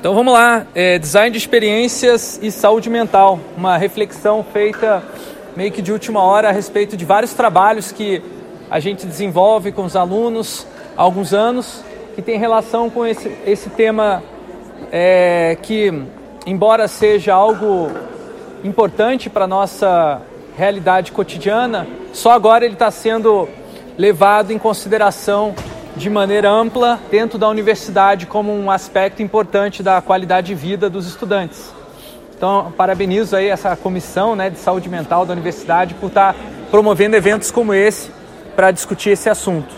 Então vamos lá, é, design de experiências e saúde mental, uma reflexão feita meio que de última hora a respeito de vários trabalhos que a gente desenvolve com os alunos há alguns anos, que tem relação com esse, esse tema é, que, embora seja algo importante para a nossa realidade cotidiana, só agora ele está sendo levado em consideração de maneira ampla dentro da universidade como um aspecto importante da qualidade de vida dos estudantes. Então, parabenizo aí essa comissão né, de saúde mental da universidade por estar promovendo eventos como esse para discutir esse assunto.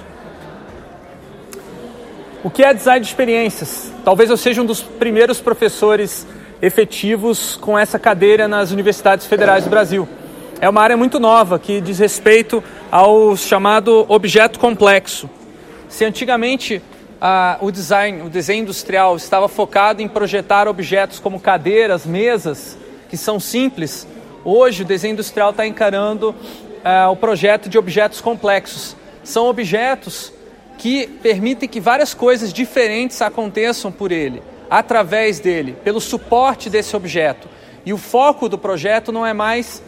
O que é design de experiências? Talvez eu seja um dos primeiros professores efetivos com essa cadeira nas universidades federais do Brasil. É uma área muito nova que diz respeito ao chamado objeto complexo. Se antigamente ah, o design, o desenho industrial estava focado em projetar objetos como cadeiras, mesas, que são simples, hoje o desenho industrial está encarando ah, o projeto de objetos complexos. São objetos que permitem que várias coisas diferentes aconteçam por ele, através dele, pelo suporte desse objeto. E o foco do projeto não é mais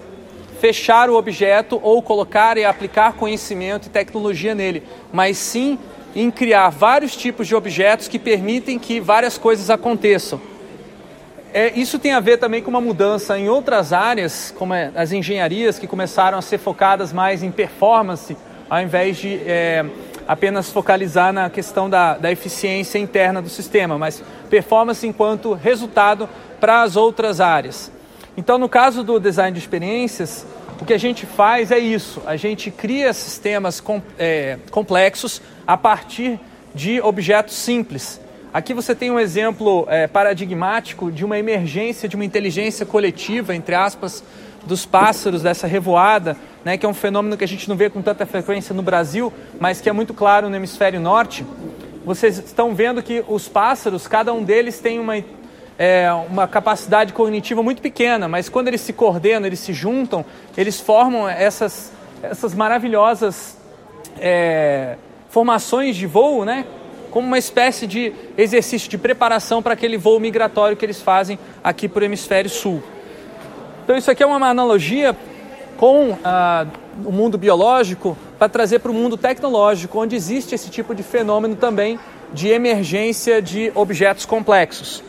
fechar o objeto ou colocar e aplicar conhecimento e tecnologia nele, mas sim em criar vários tipos de objetos que permitem que várias coisas aconteçam. É, isso tem a ver também com uma mudança em outras áreas, como é, as engenharias, que começaram a ser focadas mais em performance, ao invés de é, apenas focalizar na questão da, da eficiência interna do sistema, mas performance enquanto resultado para as outras áreas. Então, no caso do design de experiências, o que a gente faz é isso: a gente cria sistemas com, é, complexos a partir de objetos simples. Aqui você tem um exemplo é, paradigmático de uma emergência de uma inteligência coletiva, entre aspas, dos pássaros dessa revoada, né, que é um fenômeno que a gente não vê com tanta frequência no Brasil, mas que é muito claro no hemisfério norte. Vocês estão vendo que os pássaros, cada um deles tem uma, é, uma capacidade cognitiva muito pequena, mas quando eles se coordenam, eles se juntam, eles formam essas, essas maravilhosas é, formações de voo, né? Como uma espécie de exercício de preparação para aquele voo migratório que eles fazem aqui para o hemisfério sul. Então, isso aqui é uma analogia com ah, o mundo biológico para trazer para o mundo tecnológico, onde existe esse tipo de fenômeno também de emergência de objetos complexos.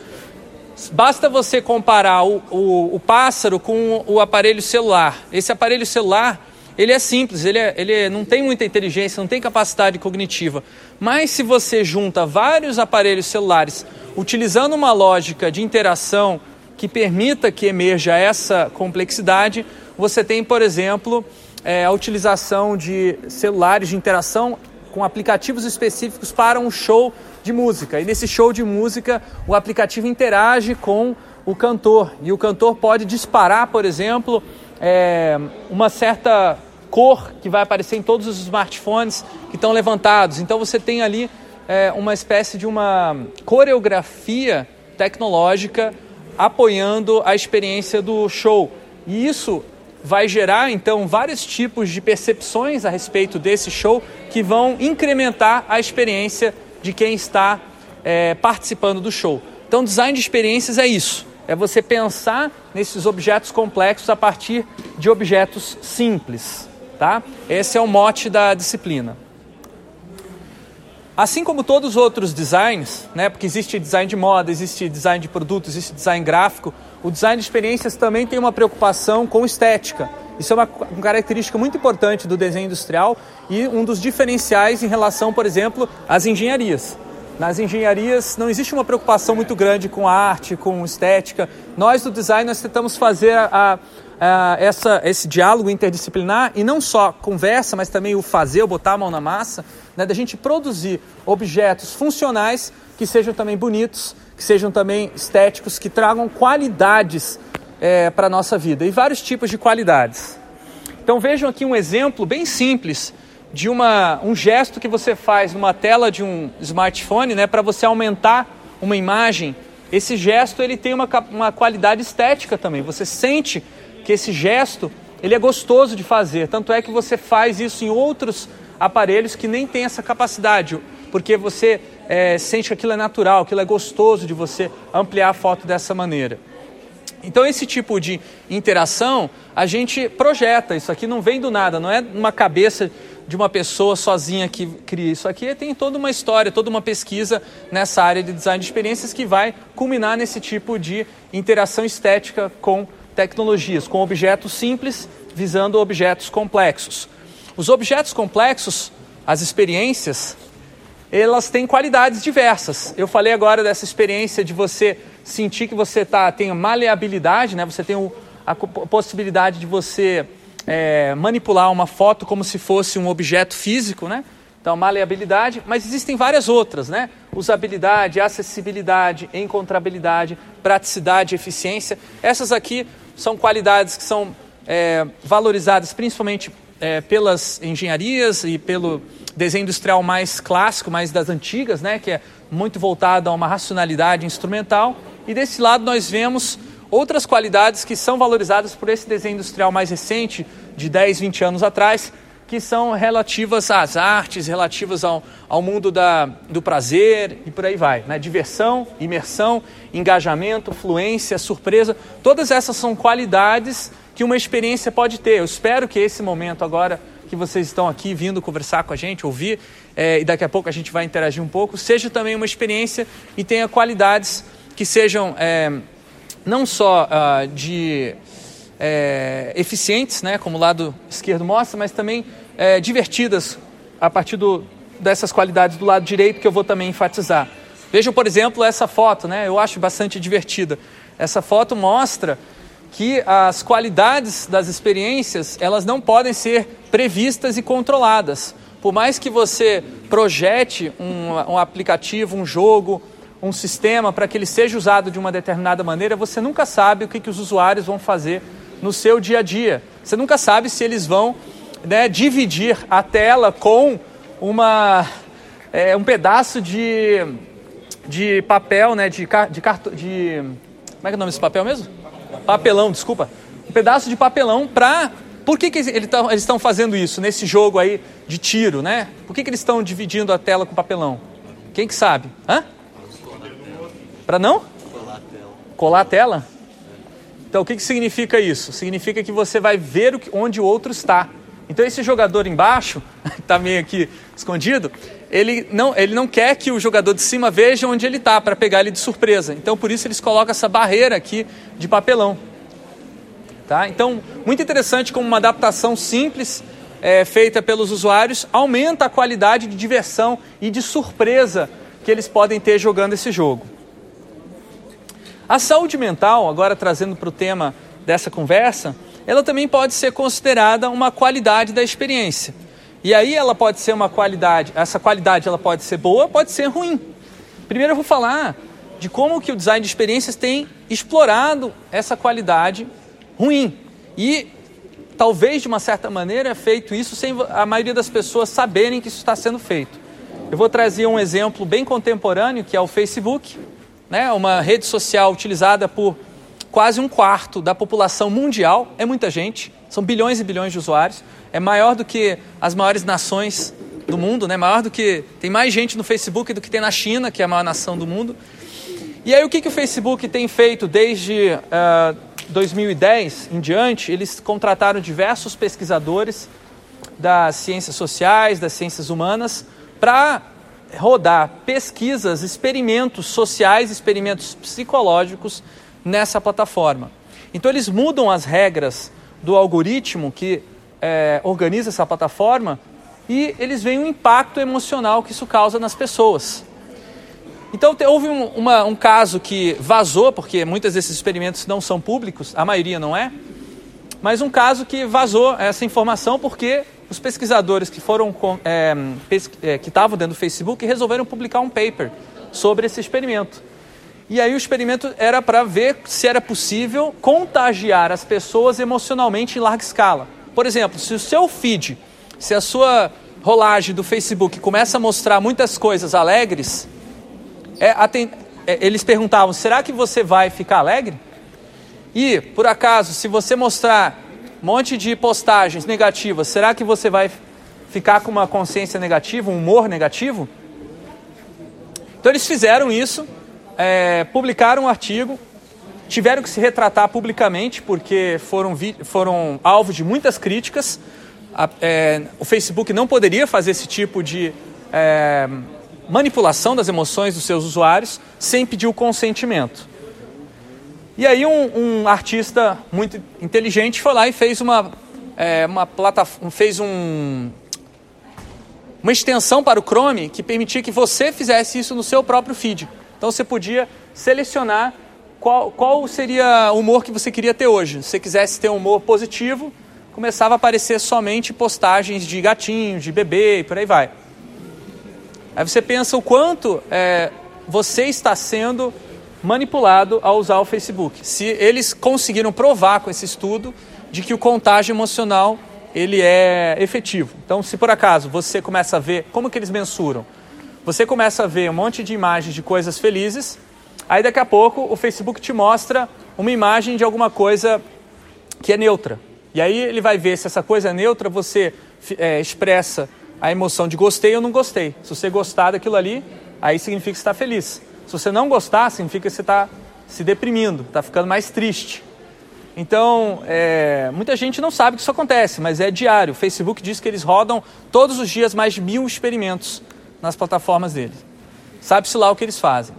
Basta você comparar o, o, o pássaro com o aparelho celular. Esse aparelho celular ele é simples, ele, é, ele não tem muita inteligência, não tem capacidade cognitiva. Mas se você junta vários aparelhos celulares utilizando uma lógica de interação que permita que emerja essa complexidade, você tem, por exemplo, é, a utilização de celulares de interação com aplicativos específicos para um show de música. E nesse show de música, o aplicativo interage com o cantor. E o cantor pode disparar, por exemplo, é, uma certa cor que vai aparecer em todos os smartphones que estão levantados. Então você tem ali é, uma espécie de uma coreografia tecnológica apoiando a experiência do show. E isso vai gerar então vários tipos de percepções a respeito desse show que vão incrementar a experiência de quem está é, participando do show. Então, design de experiências é isso é você pensar nesses objetos complexos a partir de objetos simples, tá? Esse é o mote da disciplina. Assim como todos os outros designs, né, porque existe design de moda, existe design de produto, existe design gráfico, o design de experiências também tem uma preocupação com estética. Isso é uma, uma característica muito importante do desenho industrial e um dos diferenciais em relação, por exemplo, às engenharias. Nas engenharias não existe uma preocupação muito grande com arte, com estética. Nós do design nós tentamos fazer a, a, essa, esse diálogo interdisciplinar e não só conversa, mas também o fazer, o botar a mão na massa, né, da gente produzir objetos funcionais que sejam também bonitos, que sejam também estéticos, que tragam qualidades é, para a nossa vida e vários tipos de qualidades. Então vejam aqui um exemplo bem simples de uma, um gesto que você faz numa tela de um smartphone, né, para você aumentar uma imagem. Esse gesto ele tem uma, uma qualidade estética também. Você sente que esse gesto ele é gostoso de fazer. Tanto é que você faz isso em outros aparelhos que nem têm essa capacidade, porque você é, sente que aquilo é natural, aquilo é gostoso de você ampliar a foto dessa maneira. Então, esse tipo de interação, a gente projeta. Isso aqui não vem do nada, não é uma cabeça de uma pessoa sozinha que cria. Isso aqui tem toda uma história, toda uma pesquisa nessa área de design de experiências que vai culminar nesse tipo de interação estética com tecnologias, com objetos simples visando objetos complexos. Os objetos complexos, as experiências, elas têm qualidades diversas. Eu falei agora dessa experiência de você sentir que você tá, tem maleabilidade, né? você tem o, a possibilidade de você é, manipular uma foto como se fosse um objeto físico, né? Então, maleabilidade, mas existem várias outras, né? Usabilidade, acessibilidade, encontrabilidade, praticidade, eficiência. Essas aqui são qualidades que são é, valorizadas principalmente é, pelas engenharias e pelo desenho industrial mais clássico, mais das antigas, né, que é muito voltado a uma racionalidade instrumental. E desse lado nós vemos outras qualidades que são valorizadas por esse desenho industrial mais recente, de 10, 20 anos atrás, que são relativas às artes, relativas ao, ao mundo da, do prazer e por aí vai. Né? Diversão, imersão, engajamento, fluência, surpresa, todas essas são qualidades que uma experiência pode ter. Eu espero que esse momento agora que vocês estão aqui vindo conversar com a gente, ouvir, é, e daqui a pouco a gente vai interagir um pouco, seja também uma experiência e tenha qualidades que sejam é, não só uh, de é, eficientes, né, como o lado esquerdo mostra, mas também é, divertidas a partir do, dessas qualidades do lado direito que eu vou também enfatizar. Vejam, por exemplo, essa foto, né, eu acho bastante divertida. Essa foto mostra que as qualidades das experiências elas não podem ser previstas e controladas. Por mais que você projete um, um aplicativo, um jogo, um sistema para que ele seja usado de uma determinada maneira, você nunca sabe o que, que os usuários vão fazer no seu dia a dia. Você nunca sabe se eles vão né, dividir a tela com uma, é, um pedaço de, de papel, né, de, de, de. Como é que é o nome desse papel mesmo? Papelão, desculpa. Um pedaço de papelão para. Por que, que eles estão fazendo isso nesse jogo aí de tiro, né? Por que, que eles estão dividindo a tela com papelão? Quem que sabe? Hã? Para não? Colar a tela. Colar a tela? Então o que, que significa isso? Significa que você vai ver onde o outro está. Então esse jogador embaixo, que está meio aqui escondido, ele não, ele não quer que o jogador de cima veja onde ele está para pegar ele de surpresa. Então por isso eles colocam essa barreira aqui de papelão. Tá? Então, muito interessante como uma adaptação simples é, feita pelos usuários aumenta a qualidade de diversão e de surpresa que eles podem ter jogando esse jogo. A saúde mental, agora trazendo para o tema dessa conversa, ela também pode ser considerada uma qualidade da experiência. E aí ela pode ser uma qualidade, essa qualidade ela pode ser boa, pode ser ruim. Primeiro eu vou falar de como que o design de experiências tem explorado essa qualidade ruim. E talvez de uma certa maneira é feito isso sem a maioria das pessoas saberem que isso está sendo feito. Eu vou trazer um exemplo bem contemporâneo, que é o Facebook, né? uma rede social utilizada por quase um quarto da população mundial, é muita gente, são bilhões e bilhões de usuários, é maior do que as maiores nações do mundo, né? maior do que. Tem mais gente no Facebook do que tem na China, que é a maior nação do mundo. E aí o que, que o Facebook tem feito desde uh, ah, 2010 em diante? Eles contrataram diversos pesquisadores das ciências sociais, das ciências humanas, para rodar pesquisas, experimentos sociais, experimentos psicológicos nessa plataforma. Então eles mudam as regras do algoritmo que é, organiza essa plataforma e eles veem o impacto emocional que isso causa nas pessoas. Então houve um, uma, um caso que vazou, porque muitos desses experimentos não são públicos, a maioria não é, mas um caso que vazou essa informação porque os pesquisadores que foram é, é, que estavam dentro do Facebook resolveram publicar um paper sobre esse experimento. E aí o experimento era para ver se era possível contagiar as pessoas emocionalmente em larga escala. Por exemplo, se o seu feed, se a sua rolagem do Facebook começa a mostrar muitas coisas alegres, é, é, eles perguntavam: será que você vai ficar alegre? E, por acaso, se você mostrar um monte de postagens negativas, será que você vai ficar com uma consciência negativa, um humor negativo? Então eles fizeram isso, é, publicaram um artigo, tiveram que se retratar publicamente porque foram, foram alvo de muitas críticas. A, é, o Facebook não poderia fazer esse tipo de é, manipulação das emoções dos seus usuários sem pedir o consentimento. E aí um, um artista muito inteligente foi lá e fez uma, é, uma plataforma, fez um, uma extensão para o Chrome que permitia que você fizesse isso no seu próprio feed. Então você podia selecionar qual, qual seria o humor que você queria ter hoje. Se você quisesse ter um humor positivo, começava a aparecer somente postagens de gatinhos, de bebê e por aí vai. Aí você pensa o quanto é, você está sendo manipulado ao usar o Facebook. Se eles conseguiram provar com esse estudo de que o contágio emocional ele é efetivo. Então, se por acaso você começa a ver, como que eles mensuram? Você começa a ver um monte de imagens de coisas felizes, aí daqui a pouco o Facebook te mostra uma imagem de alguma coisa que é neutra. E aí ele vai ver se essa coisa é neutra, você é, expressa a emoção de gostei ou não gostei. Se você gostar daquilo ali, aí significa que está feliz. Se você não gostar, significa que você está se deprimindo, está ficando mais triste. Então, é, muita gente não sabe que isso acontece, mas é diário. O Facebook diz que eles rodam todos os dias mais de mil experimentos nas plataformas deles. Sabe-se lá o que eles fazem,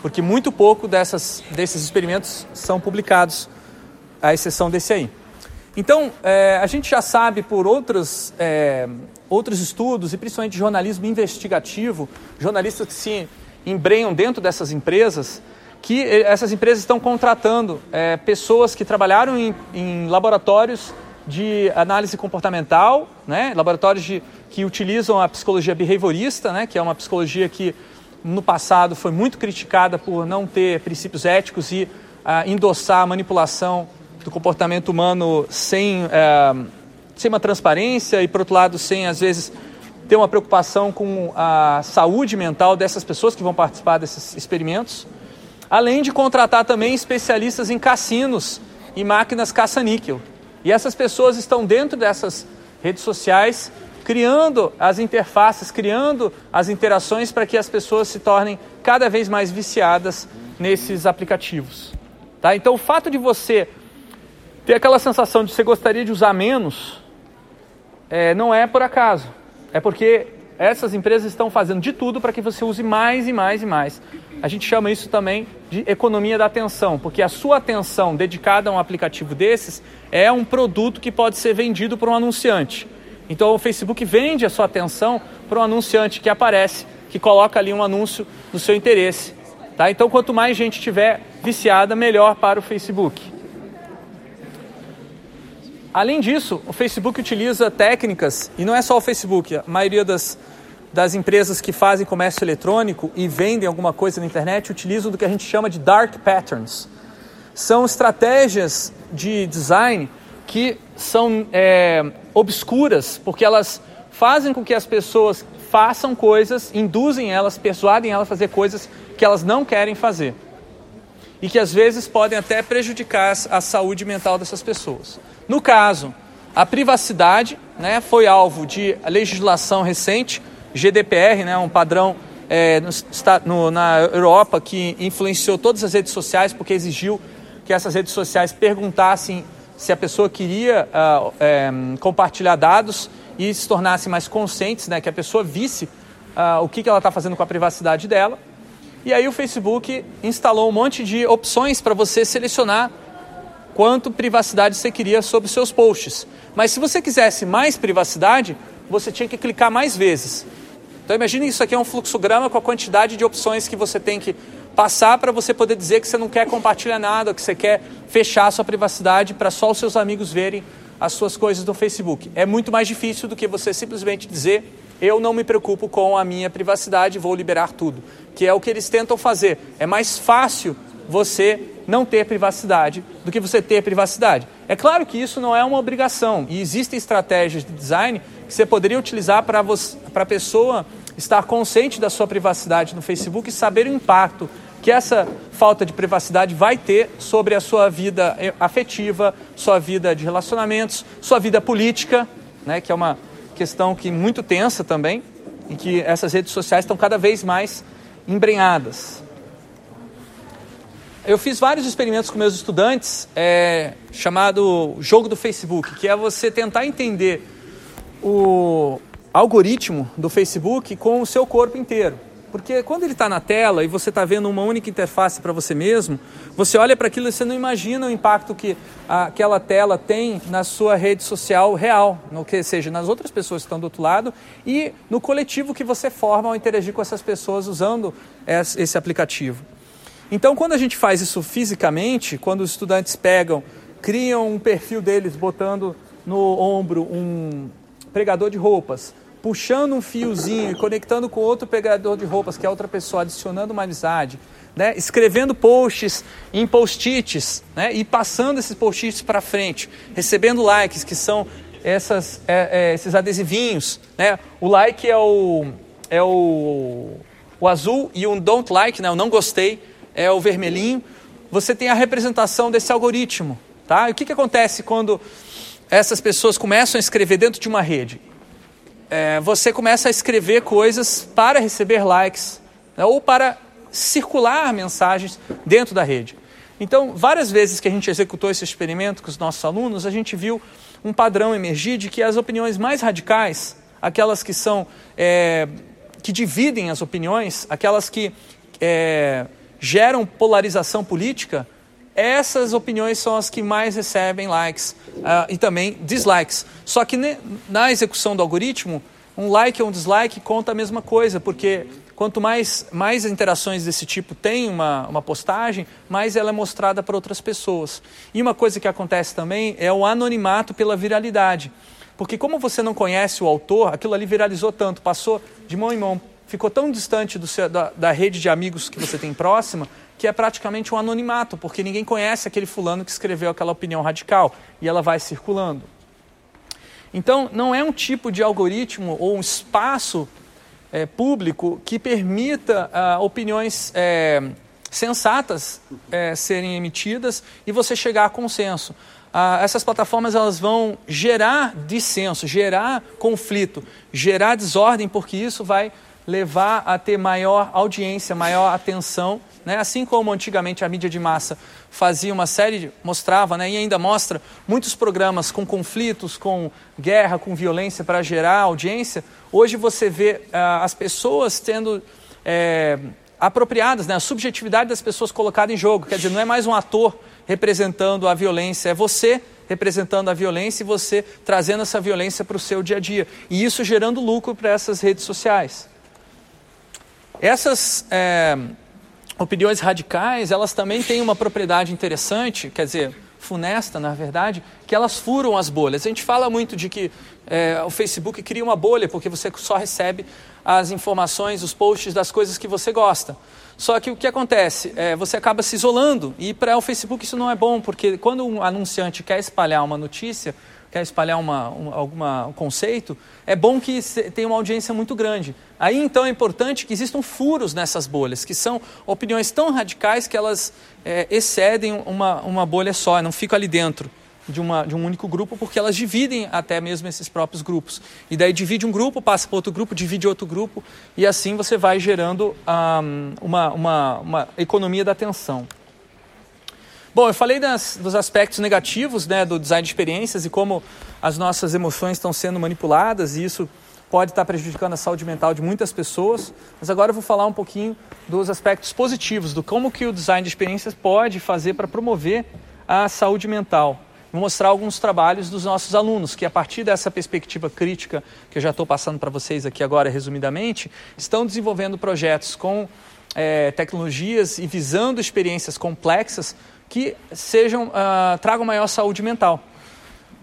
porque muito pouco dessas, desses experimentos são publicados, à exceção desse aí. Então, é, a gente já sabe por outros, é, outros estudos, e principalmente jornalismo investigativo, jornalistas que se embrenham dentro dessas empresas, que eh, essas empresas estão contratando é, pessoas que trabalharam em, em, laboratórios de análise comportamental, né, laboratórios de, que utilizam a psicologia behaviorista, né, que é uma psicologia que no passado foi muito criticada por não ter princípios éticos e ah, endossar a manipulação do comportamento humano sem, é, sem uma transparência e, por outro lado, sem, às vezes, ter uma preocupação com a saúde mental dessas pessoas que vão participar desses experimentos. Além de contratar também especialistas em cassinos e máquinas caça-níquel. E essas pessoas estão dentro dessas redes sociais criando as interfaces, criando as interações para que as pessoas se tornem cada vez mais viciadas nesses aplicativos. Tá? Então, o fato de você ter aquela sensação de você gostaria de usar menos, é, não é por acaso. É porque essas empresas estão fazendo de tudo para que você use mais e mais e mais. A gente chama isso também de economia da atenção, porque a sua atenção dedicada a um aplicativo desses é um produto que pode ser vendido por um anunciante. Então o Facebook vende a sua atenção para um anunciante que aparece, que coloca ali um anúncio do seu interesse. Tá? Então quanto mais gente tiver viciada, melhor para o Facebook. Além disso, o Facebook utiliza técnicas, e não é só o Facebook, a maioria das, das empresas que fazem comércio eletrônico e vendem alguma coisa na internet utilizam do que a gente chama de dark patterns. São estratégias de design que são é, obscuras, porque elas fazem com que as pessoas façam coisas, induzem elas, persuadem elas a fazer coisas que elas não querem fazer. E que às vezes podem até prejudicar a saúde mental dessas pessoas. No caso, a privacidade né, foi alvo de legislação recente, GDPR, né, um padrão é, no, no, na Europa que influenciou todas as redes sociais porque exigiu que essas redes sociais perguntassem se a pessoa queria uh, é, compartilhar dados e se tornasse mais conscientes, né, que a pessoa visse uh, o que, que ela está fazendo com a privacidade dela. E aí o Facebook instalou um monte de opções para você selecionar quanto privacidade você queria sobre os seus posts. Mas se você quisesse mais privacidade, você tinha que clicar mais vezes. Então imagine isso aqui é um fluxograma com a quantidade de opções que você tem que passar para você poder dizer que você não quer compartilhar nada, que você quer fechar a sua privacidade para só os seus amigos verem as suas coisas no Facebook. É muito mais difícil do que você simplesmente dizer eu não me preocupo com a minha privacidade, vou liberar tudo, que é o que eles tentam fazer. É mais fácil você não ter privacidade do que você ter privacidade. É claro que isso não é uma obrigação e existem estratégias de design que você poderia utilizar para a pessoa estar consciente da sua privacidade no Facebook e saber o impacto que essa falta de privacidade vai ter sobre a sua vida afetiva, sua vida de relacionamentos, sua vida política, né, que é uma questão que muito tensa também, em que essas redes sociais estão cada vez mais embrenhadas. Eu fiz vários experimentos com meus estudantes, é, chamado jogo do Facebook, que é você tentar entender o algoritmo do Facebook com o seu corpo inteiro. Porque quando ele está na tela e você está vendo uma única interface para você mesmo, você olha para aquilo e você não imagina o impacto que aquela tela tem na sua rede social real, no que seja nas outras pessoas que estão do outro lado e no coletivo que você forma ao interagir com essas pessoas usando esse aplicativo. Então, quando a gente faz isso fisicamente, quando os estudantes pegam, criam um perfil deles botando no ombro um pregador de roupas, puxando um fiozinho e conectando com outro pegador de roupas, que é outra pessoa, adicionando uma amizade, né? escrevendo posts em post-its né? e passando esses post-its para frente, recebendo likes, que são essas, é, é, esses adesivinhos. Né? O like é o, é o, o azul e o don't like, né? o não gostei, é o vermelhinho. Você tem a representação desse algoritmo. Tá? E o que, que acontece quando essas pessoas começam a escrever dentro de uma rede? É, você começa a escrever coisas para receber likes né, ou para circular mensagens dentro da rede. Então, várias vezes que a gente executou esse experimento com os nossos alunos, a gente viu um padrão emergir de que as opiniões mais radicais, aquelas que são é, que dividem as opiniões, aquelas que é, geram polarização política, essas opiniões são as que mais recebem likes uh, e também dislikes. Só que ne, na execução do algoritmo, um like ou um dislike conta a mesma coisa, porque quanto mais, mais interações desse tipo tem uma, uma postagem, mais ela é mostrada para outras pessoas. E uma coisa que acontece também é o anonimato pela viralidade. Porque como você não conhece o autor, aquilo ali viralizou tanto, passou de mão em mão, ficou tão distante seu, da, da rede de amigos que você tem próxima, que é praticamente um anonimato, porque ninguém conhece aquele fulano que escreveu aquela opinião radical e ela vai circulando. Então, não é um tipo de algoritmo ou um espaço é, público que permita ah, opiniões é, sensatas é, serem emitidas e você chegar a consenso. Ah, essas plataformas elas vão gerar dissenso, gerar conflito, gerar desordem, porque isso vai levar a ter maior audiência, maior atenção né? Assim como antigamente a mídia de massa fazia uma série, mostrava né, e ainda mostra muitos programas com conflitos, com guerra, com violência para gerar audiência, hoje você vê uh, as pessoas tendo é, apropriadas, né, a subjetividade das pessoas colocada em jogo. Quer dizer, não é mais um ator representando a violência, é você representando a violência e você trazendo essa violência para o seu dia a dia. E isso gerando lucro para essas redes sociais. Essas. É, opiniões radicais, elas também têm uma propriedade interessante, quer dizer, funesta, na verdade, que elas furam as bolhas. A gente fala muito de que é, o Facebook cria uma bolha porque você só recebe as informações, os posts das coisas que você gosta. Só que o que acontece? É, você acaba se isolando e para o Facebook isso não é bom, porque quando um anunciante quer espalhar uma notícia, quer espalhar uma, um, conceito, é bom que tenha uma audiência muito grande. Aí então é importante que existam furos nessas bolhas, que são opiniões tão radicais que elas é, excedem uma, uma bolha só, não ficam ali dentro de, uma, de um único grupo, porque elas dividem até mesmo esses próprios grupos. E daí divide um grupo, passa para outro grupo, divide outro grupo, e assim você vai gerando um, uma, uma, uma economia da atenção. Bom, eu falei das, dos aspectos negativos né, do design de experiências e como as nossas emoções estão sendo manipuladas e isso pode estar prejudicando a saúde mental de muitas pessoas. Mas agora eu vou falar um pouquinho dos aspectos positivos, do como que o design de experiências pode fazer para promover a saúde mental. Vou mostrar alguns trabalhos dos nossos alunos, que a partir dessa perspectiva crítica que eu já estou passando para vocês aqui agora, resumidamente, estão desenvolvendo projetos com é, tecnologias e visando experiências complexas que sejam, uh, tragam maior saúde mental.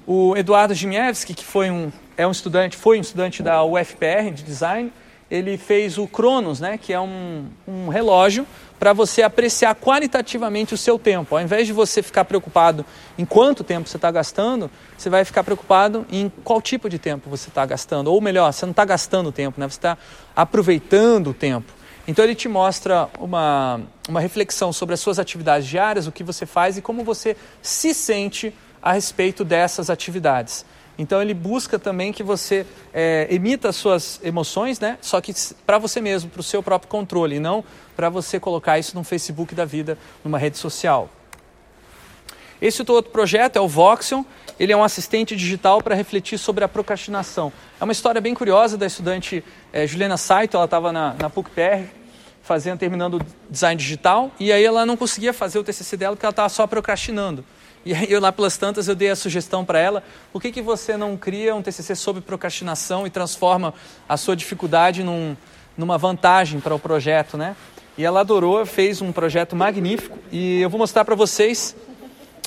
O Eduardo Jimiewski, que foi um, é um estudante, foi um estudante da UFPR de design, ele fez o Cronos, né, que é um, um relógio para você apreciar qualitativamente o seu tempo. Ao invés de você ficar preocupado em quanto tempo você está gastando, você vai ficar preocupado em qual tipo de tempo você está gastando. Ou melhor, você não está gastando tempo, né? você está aproveitando o tempo. Então ele te mostra uma, uma reflexão sobre as suas atividades diárias, o que você faz e como você se sente a respeito dessas atividades. Então ele busca também que você é, emita as suas emoções, né? Só que para você mesmo, para o seu próprio controle, e não para você colocar isso no Facebook da vida, numa rede social. Esse outro projeto é o Voxel. Ele é um assistente digital para refletir sobre a procrastinação. É uma história bem curiosa da estudante é, Juliana Saito. Ela estava na, na PUC-PR fazendo, terminando design digital e aí ela não conseguia fazer o TCC dela porque ela estava só procrastinando. E aí eu lá pelas tantas eu dei a sugestão para ela, por que, que você não cria um TCC sobre procrastinação e transforma a sua dificuldade num, numa vantagem para o projeto, né? E ela adorou, fez um projeto magnífico e eu vou mostrar para vocês.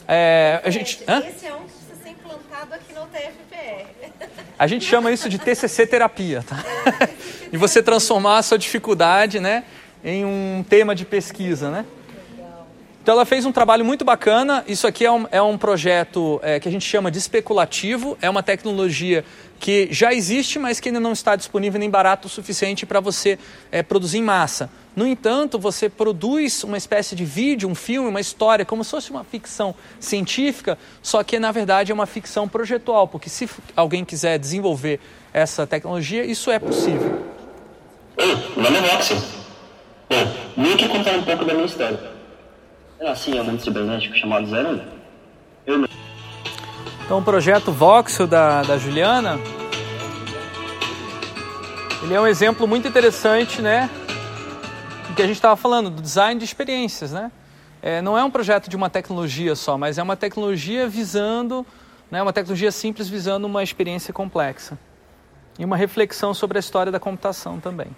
É, a gente, esse é um que precisa ser implantado aqui no TFPR. A gente chama isso de TCC terapia, tá? E você transformar a sua dificuldade, né, em um tema de pesquisa, né? Então ela fez um trabalho muito bacana. Isso aqui é um, é um projeto é, que a gente chama de especulativo. É uma tecnologia que já existe, mas que ainda não está disponível nem barato o suficiente para você é, produzir em massa. No entanto, você produz uma espécie de vídeo, um filme, uma história, como se fosse uma ficção científica, só que na verdade é uma ficção projetual, porque se alguém quiser desenvolver essa tecnologia, isso é possível. Nome é. Bom, aqui contar um pouco da minha história. Eu nasci em um mundo cibernético chamado Zero Eu... Então o projeto Voxel da, da Juliana, ele é um exemplo muito interessante, né? Do que a gente estava falando, do design de experiências, né? É, não é um projeto de uma tecnologia só, mas é uma tecnologia visando, né, uma tecnologia simples visando uma experiência complexa. E uma reflexão sobre a história da computação também.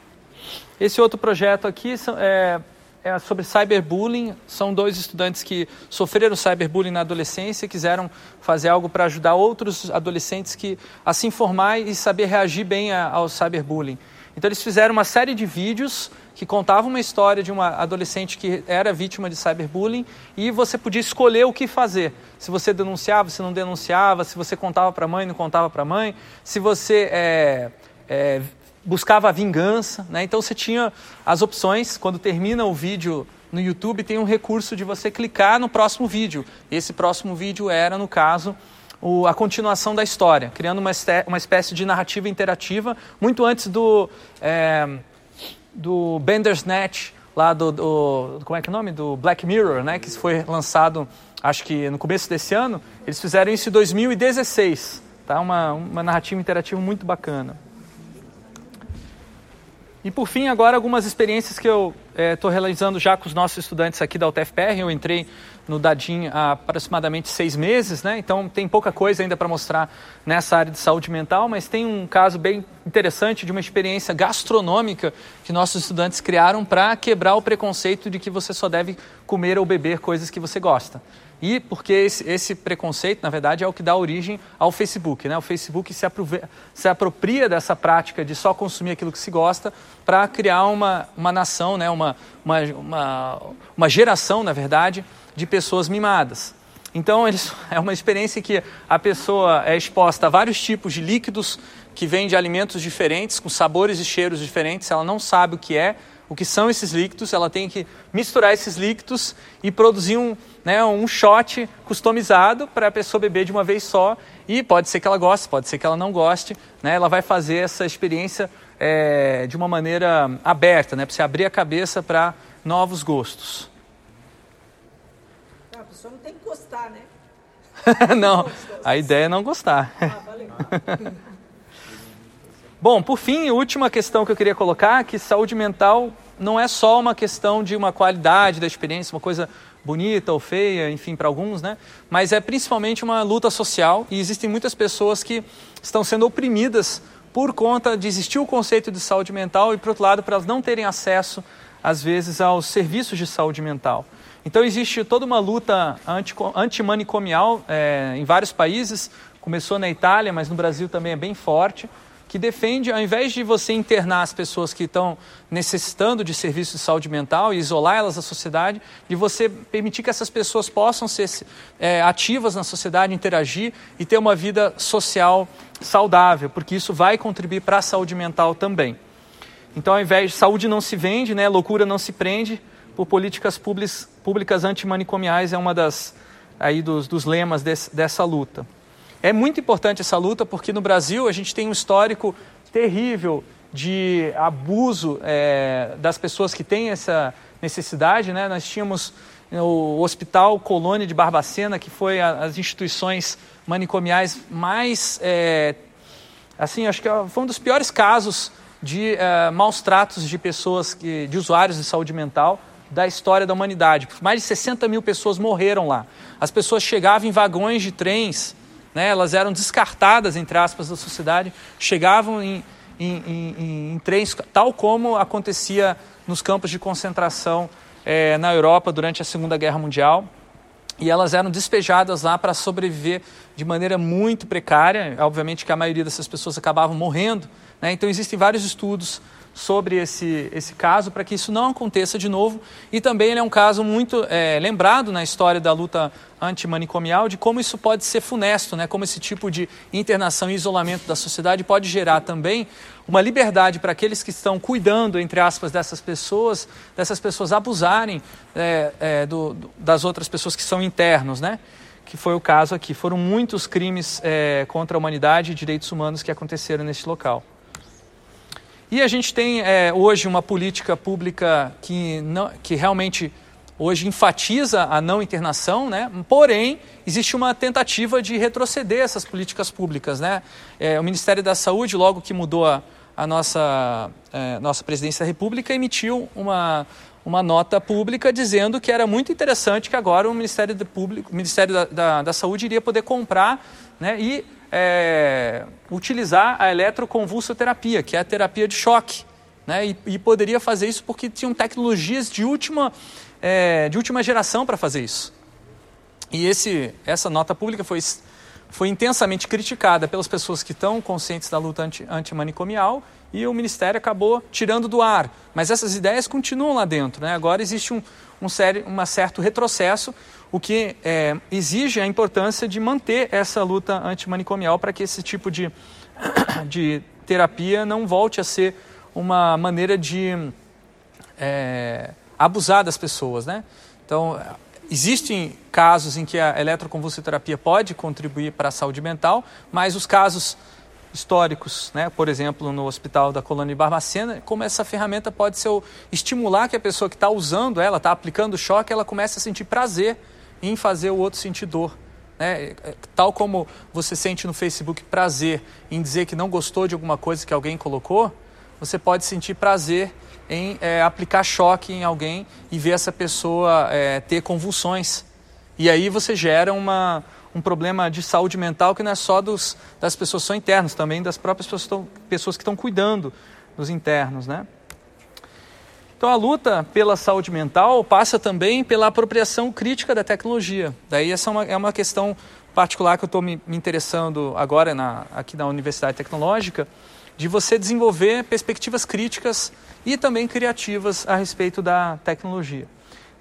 Esse outro projeto aqui é, é sobre cyberbullying. São dois estudantes que sofreram cyberbullying na adolescência e quiseram fazer algo para ajudar outros adolescentes que, a se informar e saber reagir bem ao cyberbullying. Então eles fizeram uma série de vídeos que contavam uma história de uma adolescente que era vítima de cyberbullying e você podia escolher o que fazer. Se você denunciava, se não denunciava, se você contava para a mãe, não contava para a mãe, se você é, é, buscava a vingança, né? Então você tinha as opções, quando termina o vídeo no YouTube, tem um recurso de você clicar no próximo vídeo. Esse próximo vídeo era, no caso, o, a continuação da história, criando uma, uma espécie de narrativa interativa, muito antes do, é, do Bandersnatch, lá do, do, como é que é o nome? Do Black Mirror, né? Que foi lançado, acho que no começo desse ano. Eles fizeram isso em 2016, tá? Uma, uma narrativa interativa muito bacana. E por fim, agora algumas experiências que eu estou é, realizando já com os nossos estudantes aqui da UTFPR. Eu entrei no Dadim há aproximadamente seis meses, né? então tem pouca coisa ainda para mostrar nessa área de saúde mental, mas tem um caso bem interessante de uma experiência gastronômica que nossos estudantes criaram para quebrar o preconceito de que você só deve comer ou beber coisas que você gosta. E porque esse, esse, preconceito, na verdade, é o que dá origem ao Facebook. Né? O Facebook se, se apropria dessa prática de só consumir aquilo que se gosta para criar uma, uma nação, né? uma, uma, uma, uma geração, na verdade, de pessoas mimadas. Então, eles, é uma experiência que a pessoa é exposta a vários tipos de líquidos que vêm de alimentos diferentes, com sabores e cheiros diferentes, ela não sabe o que é, o que são esses líquidos, ela tem que misturar esses líquidos e produzir um, né, um shot customizado para a pessoa beber de uma vez só. E pode ser que ela goste, pode ser que ela não goste. Né, ela vai fazer essa experiência é, de uma maneira aberta, né, para você abrir a cabeça para novos gostos. Ah, a pessoa não tem que gostar, né? não, a ideia é não gostar. Ah, valeu. Bom, por fim, última questão que eu queria colocar, que saúde mental não é só uma questão de uma qualidade da experiência, uma coisa bonita ou feia, enfim, para alguns, né? Mas é principalmente uma luta social e existem muitas pessoas que estão sendo oprimidas por conta de existir o conceito de saúde mental e, por outro lado, para elas não terem acesso, às vezes, aos serviços de saúde mental. Então, existe toda uma luta antimanicomial é, em vários países, começou na Itália, mas no Brasil também é bem forte que defende, ao invés de você internar as pessoas que estão necessitando de serviços de saúde mental e isolar elas da sociedade, de você permitir que essas pessoas possam ser é, ativas na sociedade, interagir e ter uma vida social saudável, porque isso vai contribuir para a saúde mental também. Então, ao invés de saúde não se vende, né, loucura não se prende, por políticas públicas, públicas antimanicomiais é uma das aí dos, dos lemas desse, dessa luta. É muito importante essa luta porque no Brasil a gente tem um histórico terrível de abuso é, das pessoas que têm essa necessidade. Né? Nós tínhamos o Hospital Colônia de Barbacena, que foi a, as instituições manicomiais mais, é, assim, acho que foi um dos piores casos de é, maus tratos de pessoas, que, de usuários de saúde mental da história da humanidade. Mais de 60 mil pessoas morreram lá. As pessoas chegavam em vagões de trens né? elas eram descartadas, entre aspas, da sociedade, chegavam em, em, em, em trens, tal como acontecia nos campos de concentração é, na Europa durante a Segunda Guerra Mundial. E elas eram despejadas lá para sobreviver de maneira muito precária. Obviamente que a maioria dessas pessoas acabavam morrendo. Né? Então existem vários estudos sobre esse, esse caso para que isso não aconteça de novo. E também ele é um caso muito é, lembrado na história da luta antimanicomial de como isso pode ser funesto, né? como esse tipo de internação e isolamento da sociedade pode gerar também uma liberdade para aqueles que estão cuidando, entre aspas, dessas pessoas, dessas pessoas abusarem é, é, do, das outras pessoas que são internos, né? que foi o caso aqui. Foram muitos crimes é, contra a humanidade e direitos humanos que aconteceram neste local. E a gente tem é, hoje uma política pública que, não, que realmente hoje enfatiza a não internação, né? porém existe uma tentativa de retroceder essas políticas públicas. Né? É, o Ministério da Saúde, logo que mudou a, a nossa, é, nossa presidência da República, emitiu uma, uma nota pública dizendo que era muito interessante que agora o Ministério, Público, Ministério da, da, da Saúde iria poder comprar né, e é, utilizar a eletroconvulsoterapia, que é a terapia de choque. Né? E, e poderia fazer isso porque tinham tecnologias de última, é, de última geração para fazer isso. E esse, essa nota pública foi, foi intensamente criticada pelas pessoas que estão conscientes da luta anti, antimanicomial e o Ministério acabou tirando do ar. Mas essas ideias continuam lá dentro. Né? Agora existe um, um sério, certo retrocesso, o que é, exige a importância de manter essa luta antimanicomial para que esse tipo de, de terapia não volte a ser uma maneira de é, abusar das pessoas. Né? Então, existem casos em que a eletroconvulsoterapia pode contribuir para a saúde mental, mas os casos históricos, né? por exemplo, no Hospital da Colônia de Barbacena, como essa ferramenta pode ser o, estimular que a pessoa que está usando ela, está aplicando o choque, ela comece a sentir prazer em fazer o outro sentir dor. Né? Tal como você sente no Facebook prazer em dizer que não gostou de alguma coisa que alguém colocou, você pode sentir prazer em é, aplicar choque em alguém e ver essa pessoa é, ter convulsões. E aí você gera uma, um problema de saúde mental que não é só dos, das pessoas que são internas, também das próprias pessoas, pessoas que estão cuidando dos internos, né? Então a luta pela saúde mental passa também pela apropriação crítica da tecnologia. Daí essa é uma, é uma questão particular que eu estou me, me, interessando agora na, aqui na Universidade Tecnológica, de você desenvolver perspectivas críticas e também criativas a respeito da tecnologia.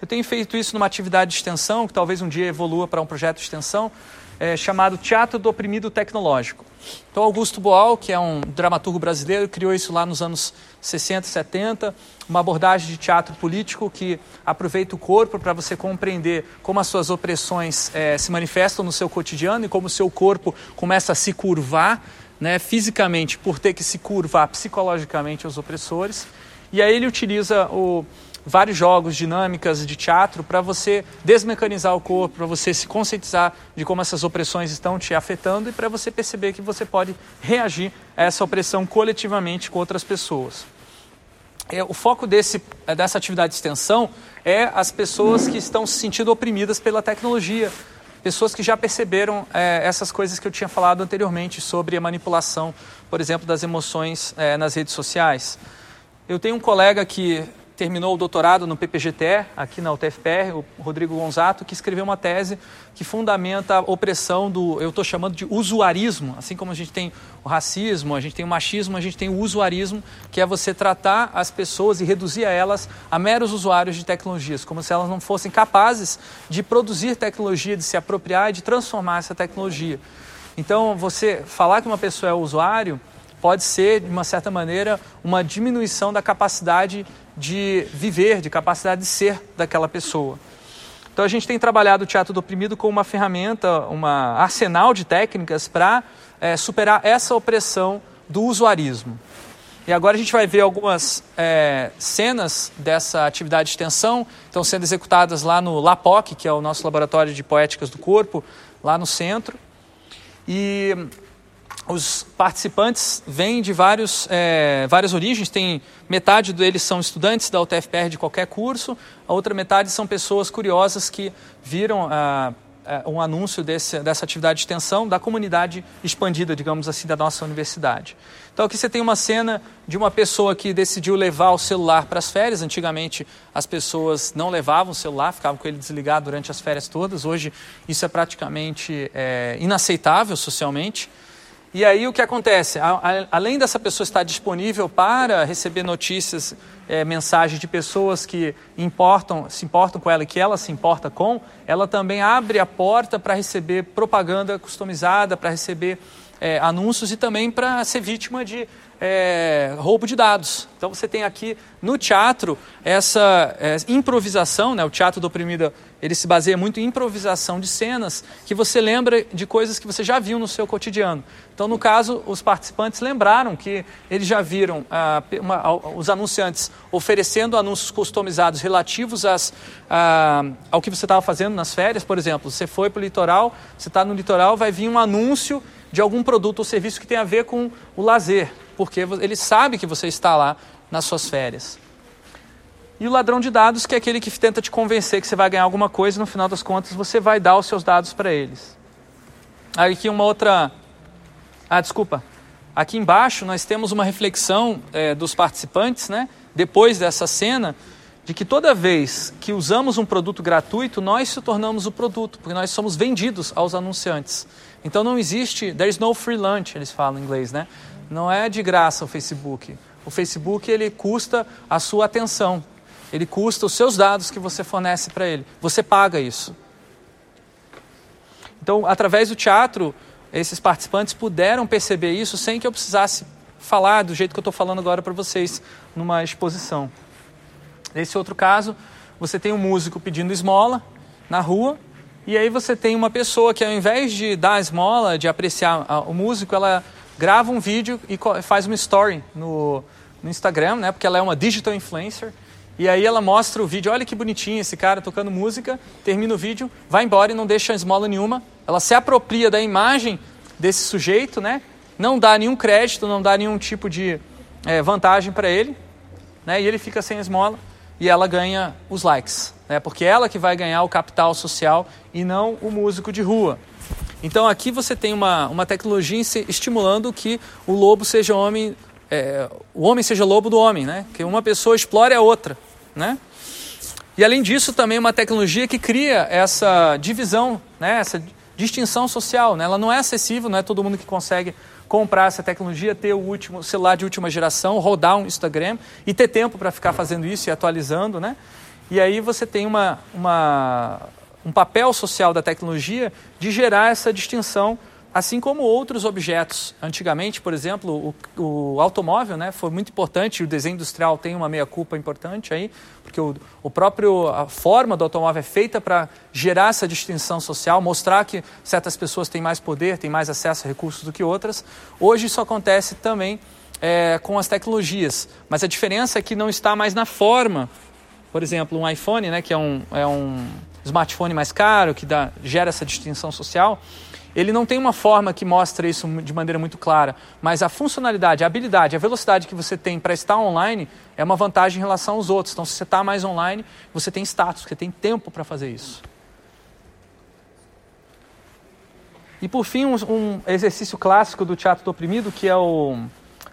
Eu tenho feito isso numa atividade de extensão, que talvez um dia evolua para um projeto de extensão, é, chamado Teatro do Oprimido Tecnológico. Então, Augusto Boal, que é um dramaturgo brasileiro, criou isso lá nos anos 60 e 70, uma abordagem de teatro político que aproveita o corpo para você compreender como as suas opressões é, se manifestam no seu cotidiano e como o seu corpo começa a se curvar né, fisicamente por ter que se curvar psicologicamente aos opressores. E aí ele utiliza o, vários jogos, dinâmicas de teatro para você desmecanizar o corpo, para você se conscientizar de como essas opressões estão te afetando e para você perceber que você pode reagir a essa opressão coletivamente com outras pessoas. É, o foco desse, dessa atividade de extensão é as pessoas que estão se sentindo oprimidas pela tecnologia, pessoas que já perceberam é, essas coisas que eu tinha falado anteriormente sobre a manipulação, por exemplo, das emoções é, nas redes sociais. Eu tenho um colega que terminou o doutorado no PPGTE, aqui na UTFPR, o Rodrigo Gonzato, que escreveu uma tese que fundamenta a opressão do, eu estou chamando de usuarismo, assim como a gente tem o racismo, a gente tem o machismo, a gente tem o usuarismo, que é você tratar as pessoas e reduzir a elas a meros usuários de tecnologias, como se elas não fossem capazes de produzir tecnologia, de se apropriar e de transformar essa tecnologia. Então, você falar que uma pessoa é usuário pode ser, de uma certa maneira, uma diminuição da capacidade de viver, de capacidade de ser daquela pessoa. Então a gente tem trabalhado o teatro do oprimido como uma ferramenta, um arsenal de técnicas para é, superar essa opressão do usuarismo. E agora a gente vai ver algumas é, cenas dessa atividade de extensão, estão sendo executadas lá no LAPOC, que é o nosso laboratório de poéticas do corpo, lá no centro. E os participantes vêm de vários, é, várias origens, tem metade deles são estudantes da UTFPR de qualquer curso, a outra metade são pessoas curiosas que viram ah, é, um anúncio desse, dessa atividade de extensão da comunidade expandida, digamos assim, da nossa universidade. Então aqui você tem uma cena de uma pessoa que decidiu levar o celular para as férias. Antigamente as pessoas não levavam o celular, ficavam com ele desligado durante as férias todas. Hoje isso é praticamente é, inaceitável socialmente. E aí o que acontece? A, a, além dessa pessoa estar disponível para receber notícias, é, mensagens de pessoas que importam, se importam com ela e que ela se importa com, ela também abre a porta para receber propaganda customizada, para receber é, anúncios e também para ser vítima de é, roubo de dados. Então você tem aqui no teatro essa é, improvisação, né? o teatro do oprimido ele se baseia muito em improvisação de cenas que você lembra de coisas que você já viu no seu cotidiano. Então, no caso, os participantes lembraram que eles já viram ah, uma, os anunciantes oferecendo anúncios customizados relativos às, ah, ao que você estava fazendo nas férias. Por exemplo, você foi para o litoral, você está no litoral, vai vir um anúncio de algum produto ou serviço que tem a ver com o lazer porque ele sabe que você está lá nas suas férias. E o ladrão de dados, que é aquele que tenta te convencer que você vai ganhar alguma coisa, e no final das contas você vai dar os seus dados para eles. Aqui uma outra. Ah, desculpa. Aqui embaixo nós temos uma reflexão é, dos participantes, né? Depois dessa cena, de que toda vez que usamos um produto gratuito, nós se tornamos o produto, porque nós somos vendidos aos anunciantes. Então não existe, there is no free lunch, eles falam em inglês, né? Não é de graça o Facebook. O Facebook ele custa a sua atenção. Ele custa os seus dados que você fornece para ele. Você paga isso. Então, através do teatro, esses participantes puderam perceber isso sem que eu precisasse falar do jeito que eu estou falando agora para vocês numa exposição. Nesse outro caso, você tem um músico pedindo esmola na rua e aí você tem uma pessoa que ao invés de dar esmola, de apreciar o músico, ela grava um vídeo e faz uma story no, no Instagram, né? Porque ela é uma digital influencer. E aí ela mostra o vídeo, olha que bonitinho esse cara tocando música, termina o vídeo, vai embora e não deixa esmola nenhuma. Ela se apropria da imagem desse sujeito, né? Não dá nenhum crédito, não dá nenhum tipo de é, vantagem para ele, né? E ele fica sem esmola e ela ganha os likes, né? Porque é ela que vai ganhar o capital social e não o músico de rua. Então aqui você tem uma, uma tecnologia estimulando que o lobo seja homem, é, o homem seja lobo do homem, né? Que uma pessoa explore a outra, né? E além disso também uma tecnologia que cria essa divisão, né? Essa distinção social, né? Ela não é acessível, não é todo mundo que consegue comprar essa tecnologia, ter o último celular de última geração, rodar um Instagram e ter tempo para ficar fazendo isso e atualizando, né? E aí você tem uma, uma um papel social da tecnologia de gerar essa distinção, assim como outros objetos. Antigamente, por exemplo, o, o automóvel né, foi muito importante, o desenho industrial tem uma meia-culpa importante aí, porque o, o próprio, a forma do automóvel é feita para gerar essa distinção social, mostrar que certas pessoas têm mais poder, têm mais acesso a recursos do que outras. Hoje isso acontece também é, com as tecnologias, mas a diferença é que não está mais na forma. Por exemplo, um iPhone, né, que é um, é um smartphone mais caro, que dá, gera essa distinção social, ele não tem uma forma que mostra isso de maneira muito clara, mas a funcionalidade, a habilidade, a velocidade que você tem para estar online é uma vantagem em relação aos outros. Então, se você está mais online, você tem status, você tem tempo para fazer isso. E por fim, um, um, exercício clássico do teatro do oprimido, que é o,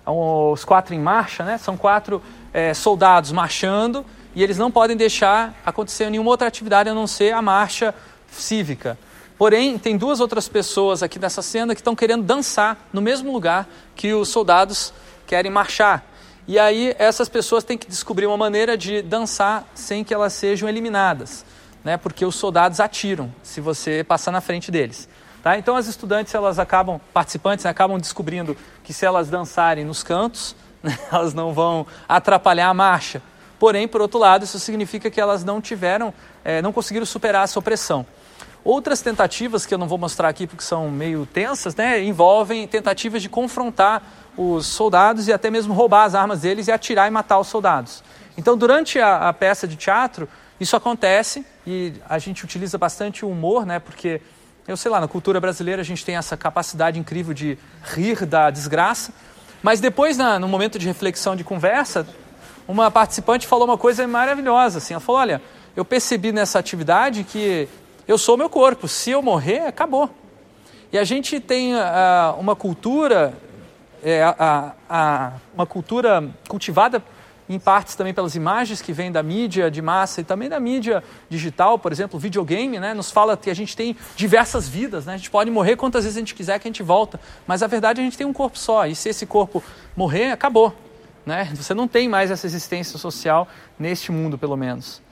os quatro em marcha, né? São quatro é, soldados marchando e eles não podem deixar acontecer nenhuma outra atividade a não ser a marcha cívica. Porém, tem duas outras pessoas aqui nessa cena que estão querendo dançar no mesmo lugar que os soldados querem marchar. E aí essas pessoas têm que descobrir uma maneira de dançar sem que elas sejam eliminadas, né? Porque os soldados atiram se você passar na frente deles. Tá? Então as estudantes elas acabam, participantes né, acabam descobrindo que se elas dançarem nos cantos, né, elas não vão atrapalhar a marcha Porém, por outro lado, isso significa que elas não tiveram, é, não conseguiram superar essa opressão. Outras tentativas, que eu não vou mostrar aqui porque são meio tensas, né, envolvem tentativas de confrontar os soldados e até mesmo roubar as armas deles e atirar e matar os soldados. Então, durante a, a peça de teatro, isso acontece e a gente utiliza bastante o humor, né, porque, eu sei lá, na cultura brasileira a gente tem essa capacidade incrível de rir da desgraça, mas depois, na, no momento de reflexão, de conversa, uma participante falou uma coisa maravilhosa, assim, ela falou, olha, eu percebi nessa atividade que eu sou meu corpo, se eu morrer, acabou. E a gente tem uh, uma cultura, é, uh, uh, uma cultura cultivada em partes também pelas imagens que vêm da mídia de massa e também da mídia digital, por exemplo, videogame, né, nos fala que a gente tem diversas vidas, né, a gente pode morrer quantas vezes a gente quiser que a gente volta, mas a verdade é a gente tem um corpo só, e se esse corpo morrer, acabou. Né? Você não tem mais essa existência social neste mundo, pelo menos.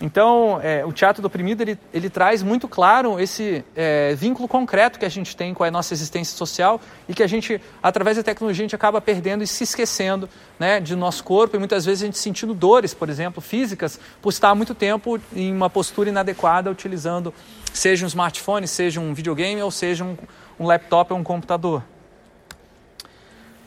Então, é, o teatro do oprimido ele, ele traz muito claro esse é, vínculo concreto que a gente tem com a nossa existência social e que a gente, através da tecnologia, a gente acaba perdendo e se esquecendo né, de nosso corpo e muitas vezes a gente sentindo dores, por exemplo, físicas, por estar muito tempo em uma postura inadequada utilizando seja um smartphone, seja um videogame ou seja um, um laptop ou um computador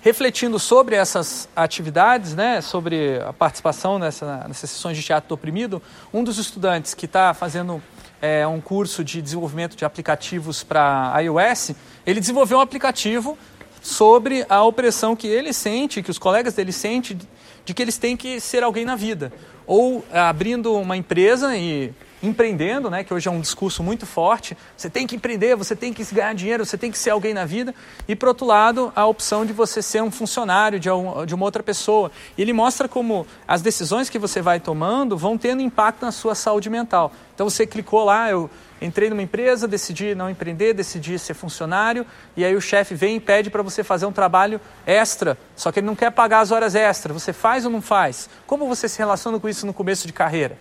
refletindo sobre essas atividades, né, sobre a participação nessa, nessas sessões de teatro do oprimido, um dos estudantes que está fazendo é, um curso de desenvolvimento de aplicativos para iOS, ele desenvolveu um aplicativo sobre a opressão que ele sente, que os colegas dele sentem, de que eles têm que ser alguém na vida. Ou abrindo uma empresa e empreendendo, né, que hoje é um discurso muito forte, você tem que empreender, você tem que ganhar dinheiro, você tem que ser alguém na vida, e por outro lado, a opção de você ser um funcionário de, um, de uma outra pessoa. Ele mostra como as decisões que você vai tomando vão tendo impacto na sua saúde mental. Então você clicou lá, eu entrei numa empresa, decidi não empreender, decidi ser funcionário, e aí o chefe vem e pede para você fazer um trabalho extra, só que ele não quer pagar as horas extras. Você faz ou não faz? Como você se relaciona com isso no começo de carreira?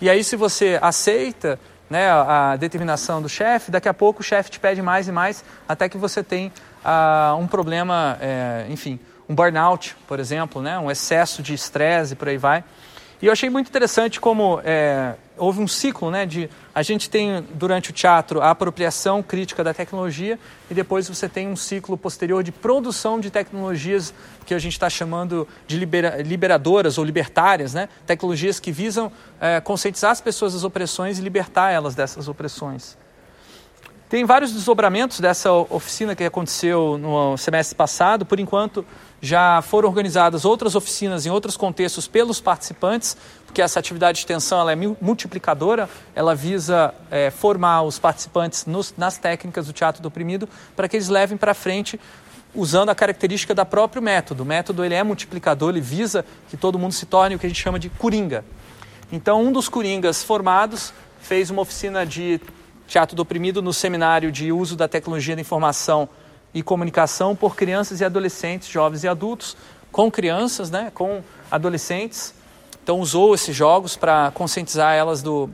E aí, se você aceita né, a determinação do chefe, daqui a pouco o chefe te pede mais e mais, até que você tem uh, um problema, é, enfim, um burnout, por exemplo, né, um excesso de estresse e por aí vai. E eu achei muito interessante como é, houve um ciclo, né, de a gente tem durante o teatro a apropriação crítica da tecnologia e depois você tem um ciclo posterior de produção de tecnologias que a gente está chamando de libera, liberadoras ou libertárias, né, tecnologias que visam é, conscientizar as pessoas das opressões e libertar elas dessas opressões. Tem vários desdobramentos dessa oficina que aconteceu no semestre passado. Por enquanto, já foram organizadas outras oficinas em outros contextos pelos participantes, porque essa atividade de extensão ela é multiplicadora, ela visa é, formar os participantes nos, nas técnicas do teatro do oprimido para que eles levem para frente usando a característica da próprio método. O método ele é multiplicador, ele visa que todo mundo se torne o que a gente chama de coringa. Então, um dos coringas formados fez uma oficina de Teatro do Oprimido no seminário de uso da tecnologia da informação e comunicação por crianças e adolescentes, jovens e adultos, com crianças, né, com adolescentes. Então usou esses jogos para conscientizar elas do,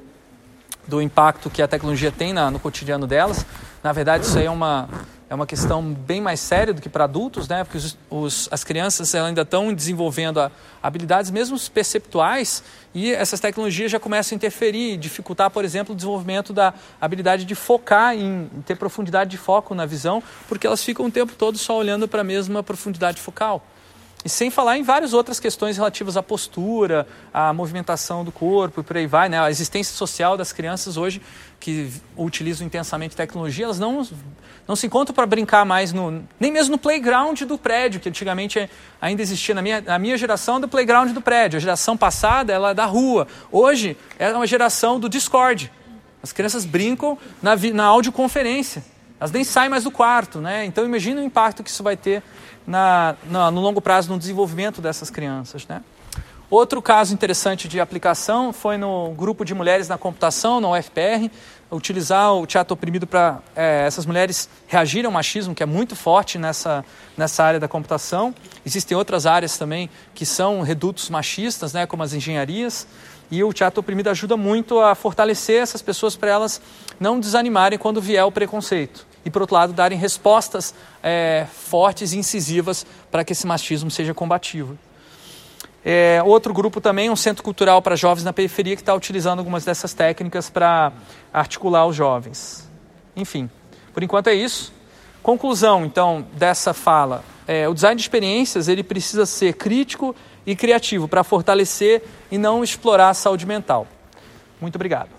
do impacto que a tecnologia tem na, no cotidiano delas. Na verdade, isso aí é uma, é uma questão bem mais séria do que para adultos, né? porque os, os, as crianças ainda estão desenvolvendo a, habilidades mesmo perceptuais e essas tecnologias já começam a interferir, dificultar, por exemplo, o desenvolvimento da habilidade de focar, em, em ter profundidade de foco na visão, porque elas ficam o tempo todo só olhando para a mesma profundidade focal. E sem falar em várias outras questões relativas à postura, à movimentação do corpo e por aí vai. Né? A existência social das crianças hoje, que utilizam intensamente tecnologia, elas não, não se encontram para brincar mais, no, nem mesmo no playground do prédio, que antigamente ainda existia na minha, na minha geração do playground do prédio. A geração passada ela é da rua. Hoje é uma geração do Discord. As crianças brincam na, na audioconferência. Elas nem saem mais do quarto. Né? Então imagina o impacto que isso vai ter na, na, no longo prazo no desenvolvimento dessas crianças. Né? Outro caso interessante de aplicação foi no grupo de mulheres na computação, na UFPR, utilizar o teatro oprimido para é, essas mulheres reagirem ao machismo, que é muito forte nessa, nessa área da computação. Existem outras áreas também que são redutos machistas, né, como as engenharias, e o teatro oprimido ajuda muito a fortalecer essas pessoas para elas não desanimarem quando vier o preconceito e, por outro lado, darem respostas é, fortes e incisivas para que esse machismo seja combativo. É, outro grupo também, um centro cultural para jovens na periferia, que está utilizando algumas dessas técnicas para articular os jovens. Enfim, por enquanto é isso. Conclusão, então, dessa fala. É, o design de experiências ele precisa ser crítico e criativo para fortalecer e não explorar a saúde mental. Muito obrigado.